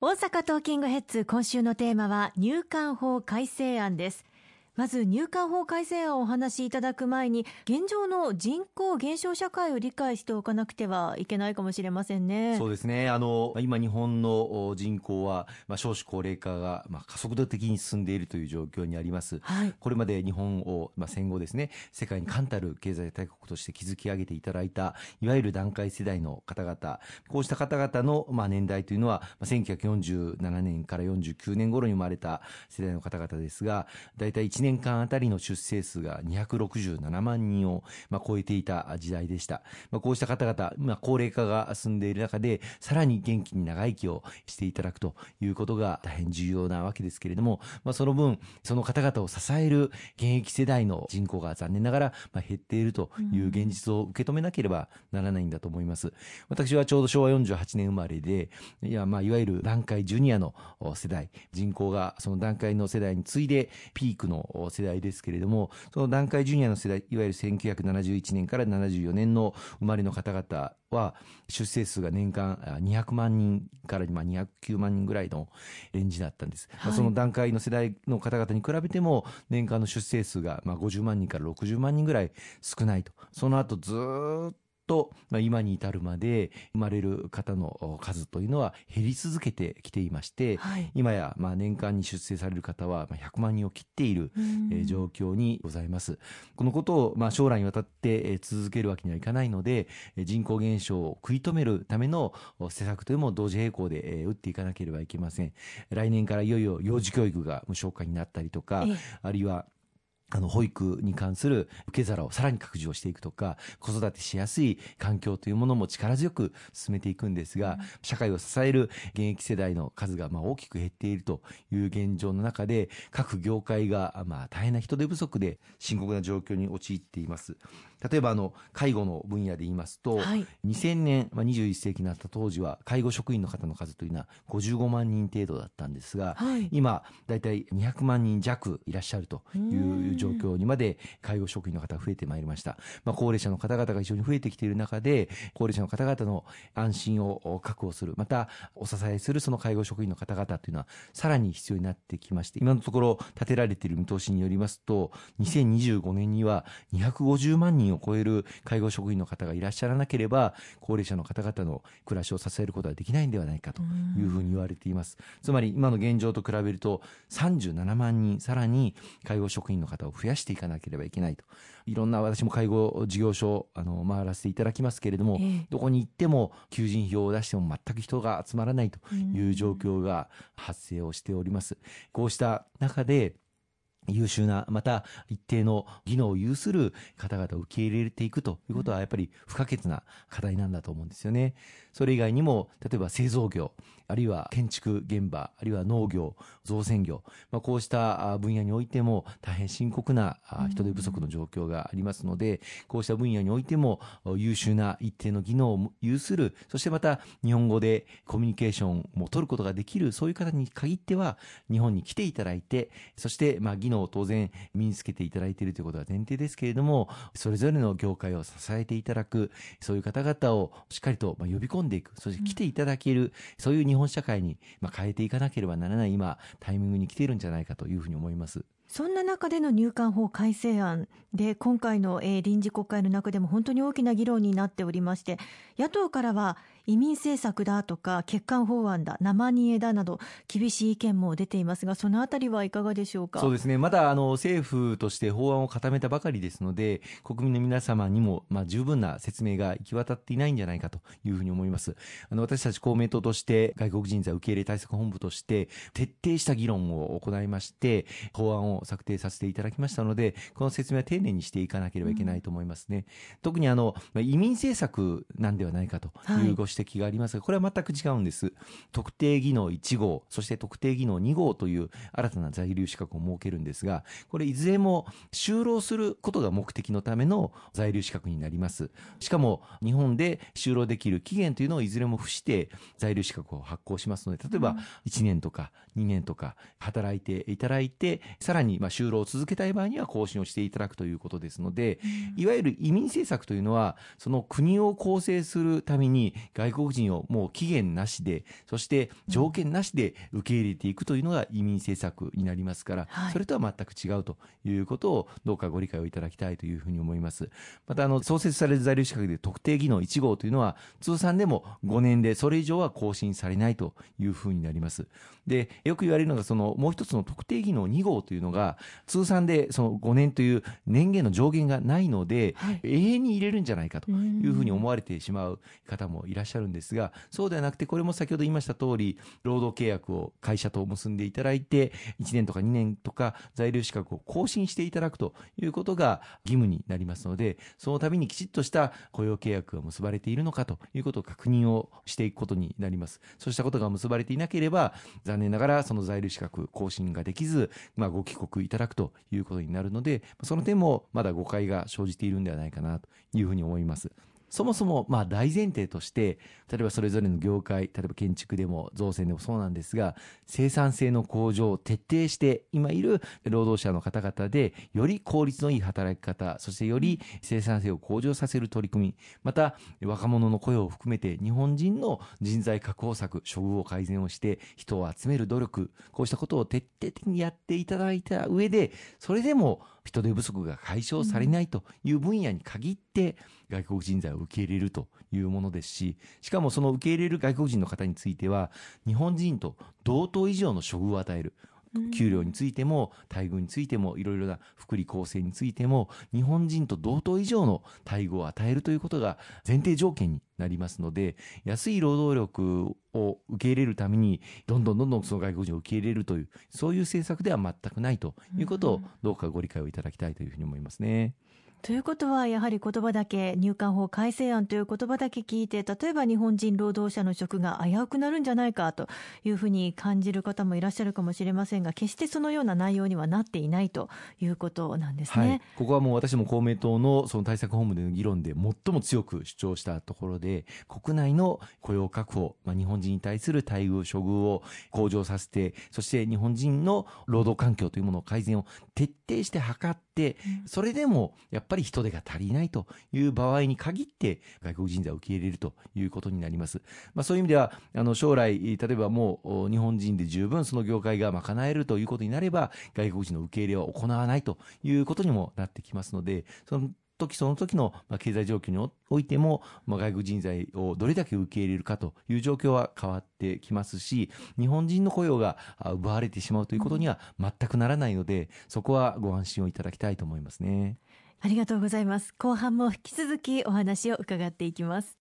大阪トーキングヘッズ今週のテーマは入管法改正案です。まず入管法改正案をお話しいただく前に現状の人口減少社会を理解しておかなくてはいけないかもしれませんね。そうですね。あの今日本の人口はまあ少子高齢化がまあ加速度的に進んでいるという状況にあります。はい、これまで日本をまあ戦後ですね世界に冠たる経済大国として築き上げていただいたいわゆる団塊世代の方々こうした方々のまあ年代というのは、まあ、1947年から49年頃に生まれた世代の方々ですが大体1年年間あたりの出生数が267万人を、まあ、超えていた時代でした。まあ、こうした方々、まあ、高齢化が進んでいる中で、さらに元気に長生きをしていただくということが大変重要なわけですけれども、まあ、その分、その方々を支える現役世代の人口が残念ながら、まあ、減っているという現実を受け止めなければならないんだと思います。私はちょうど昭和48年生まれで、いや、まあ、いわゆる団塊ジュニアの世代、人口がその団塊の世代に次いでピークの世代ですけれども、その団塊ジュニアの世代、いわゆる1971年から74年の生まれの方々は、出生数が年間200万人から209万人ぐらいのレンジだったんです。はい、その段階の世代の方々に比べても、年間の出生数がまあ50万人から60万人ぐらい少ないと。その後ずっと、まあ、今に至るまで生まれる方の数というのは減り続けてきていまして、はい、今やまあ年間に出生される方は100万人を切っている、え状況にございます。このことをまあ将来にわたって続けるわけにはいかないので、人口減少を食い止めるための施策というのも同時並行で打っていかなければいけません。来年からいよいよ幼児教育が無償化になったりとか、あるいはあの、保育に関する受け皿をさらに拡充をしていくとか、子育てしやすい環境というものも力強く進めていくんですが、社会を支える現役世代の数がまあ大きく減っているという現状の中で、各業界がまあ大変な人手不足で深刻な状況に陥っています。例えばあの介護の分野で言いますと、はい、2000年、まあ、21世紀になった当時は介護職員の方の数というのは55万人程度だったんですが、はい、今だいたい200万人弱いらっしゃるという状況にまで介護職員の方が増えてまいりました、まあ、高齢者の方々が非常に増えてきている中で高齢者の方々の安心を確保する。またお支えするその介護職員の方々というのはさらに必要になってきまして今のところ立てられている見通しによりますと2025年には250万人人を超える介護職員の方がいらっしゃらなければ高齢者の方々の暮らしを支えることはできないんではないかというふうに言われています。つまり今の現状と比べると37万人さらに介護職員の方を増やしていかなければいけないと。いろんな私も介護事業所あの回らせていただきますけれども、えー、どこに行っても求人票を出しても全く人が集まらないという状況が発生をしております。こうした中で優秀な、また一定の技能を有する方々を受け入れていくということはやっぱり不可欠な課題なんだと思うんですよね。それ以外にも、例えば製造業、あるいは建築現場、あるいは農業、造船業、まあ、こうした分野においても大変深刻な人手不足の状況がありますので、こうした分野においても優秀な一定の技能を有する、そしてまた日本語でコミュニケーションも取ることができる、そういう方に限っては日本に来ていただいて、そしてまあ技能を当然身につけていただいているということは前提ですけれども、それぞれの業界を支えていただく、そういう方々をしっかりと呼び込んでいく、そして来ていただける、そういう日本社会に変えていかなければならない今、タイミングに来ているんじゃないかというふうに思います。そんな中での入管法改正案で今回の、臨時国会の中でも本当に大きな議論になっておりまして野党からは移民政策だとか欠陥法案だ生煮えだなど厳しい意見も出ていますがそのあたりはいかがでしょうか？そうですね。まだあの政府として法案を固めたばかりですので国民の皆様にも、まあ、十分な説明が行き渡っていないんじゃないかというふうに思います。あの私たち公明党として外国人材受け入れ対策本部として徹底した議論を行いまして法案を策定させていただきましたのでこの説明は丁寧にしていかなければいけないと思いますね、うん、特にあの移民政策なんではないかというご指摘摘がありますが、これは全く違うんです。特定技能1号、そして特定技能2号という新たな在留資格を設けるんですが、これいずれも就労することが目的のための在留資格になります。しかも日本で就労できる期限というのをいずれも付して在留資格を発行しますので、例えば1年とか2年とか働いていただいて、さらにま就労を続けたい場合には更新をしていただくということですので、いわゆる移民政策というのは、その国を構成するために外外国人をもう期限なしで、そして条件なしで受け入れていくというのが移民政策になりますから、はい、それとは全く違うということをどうかご理解をいただきたいというふうに思います。また、あの、創設される在留資格で特定技能1号というのは、通算でも5年でそれ以上は更新されないというふうになります。で、よく言われるのが、その、もう一つの特定技能2号というのが、通算でその5年という年限の上限がないので、はい、永遠に入れるんじゃないかというふうに思われてしまう方もいらっしゃしゃるんですが、そうではなくて、これも先ほど言いました通り、労働契約を会社と結んでいただいて、1年とか2年とか在留資格を更新していただくということが義務になりますので、その度にきちっとした雇用契約が結ばれているのかということを確認をしていくことになります。そうしたことが結ばれていなければ、残念ながらその在留資格更新ができず、まあ、ご帰国いただくということになるので、その点もまだ誤解が生じているんではないかなというふうに思います。そもそもまあ大前提として、例えばそれぞれの業界、例えば建築でも造船でもそうなんですが、生産性の向上を徹底して、今いる労働者の方々で、より効率のいい働き方、そしてより生産性を向上させる取り組み、また若者の雇用を含めて日本人の人材確保策、処遇を改善をして、人を集める努力、こうしたことを徹底的にやっていただいた上で、それでも人手不足が解消されないという分野に限って外国人材を受け入れるというものですし、しかもその受け入れる外国人の方については、日本人と同等以上の処遇を与える。給料についても待遇についてもいろいろな福利厚生についても日本人と同等以上の待遇を与えるということが前提条件になりますので安い労働力を受け入れるためにどんどんどんどんその外国人を受け入れるというそういう政策では全くないということをどうかご理解をいただきたいというふうに思いますね。ということは、やはり言葉だけ、入管法改正案という言葉だけ聞いて、例えば日本人労働者の職が危うくなるんじゃないかというふうに感じる方もいらっしゃるかもしれませんが、決してそのような内容にはなっていないということなんですね。はい、ここはもう私も公明党のその対策本部での議論で最も強く主張したところで、国内の雇用確保、まあ、日本人に対する待遇、処遇を向上させて、そして日本人の労働環境というものを改善を徹底して図って、それでもやっぱり人手が足りないという場合に限って外国人材を受け入れるということになります。まあ、そういう意味ではあの将来例えばもう日本人で十分その業界が賄えるということになれば外国人の受け入れは行わないということにもなってきますのでその時その時の経済状況においても、まあ、外国人材をどれだけ受け入れるかという状況は変わってきますし、日本人の雇用が奪われてしまうということには全くならないので、そこはご安心をいただきたいと思いますね。ありがとうございます。後半も引き続きお話を伺っていきます。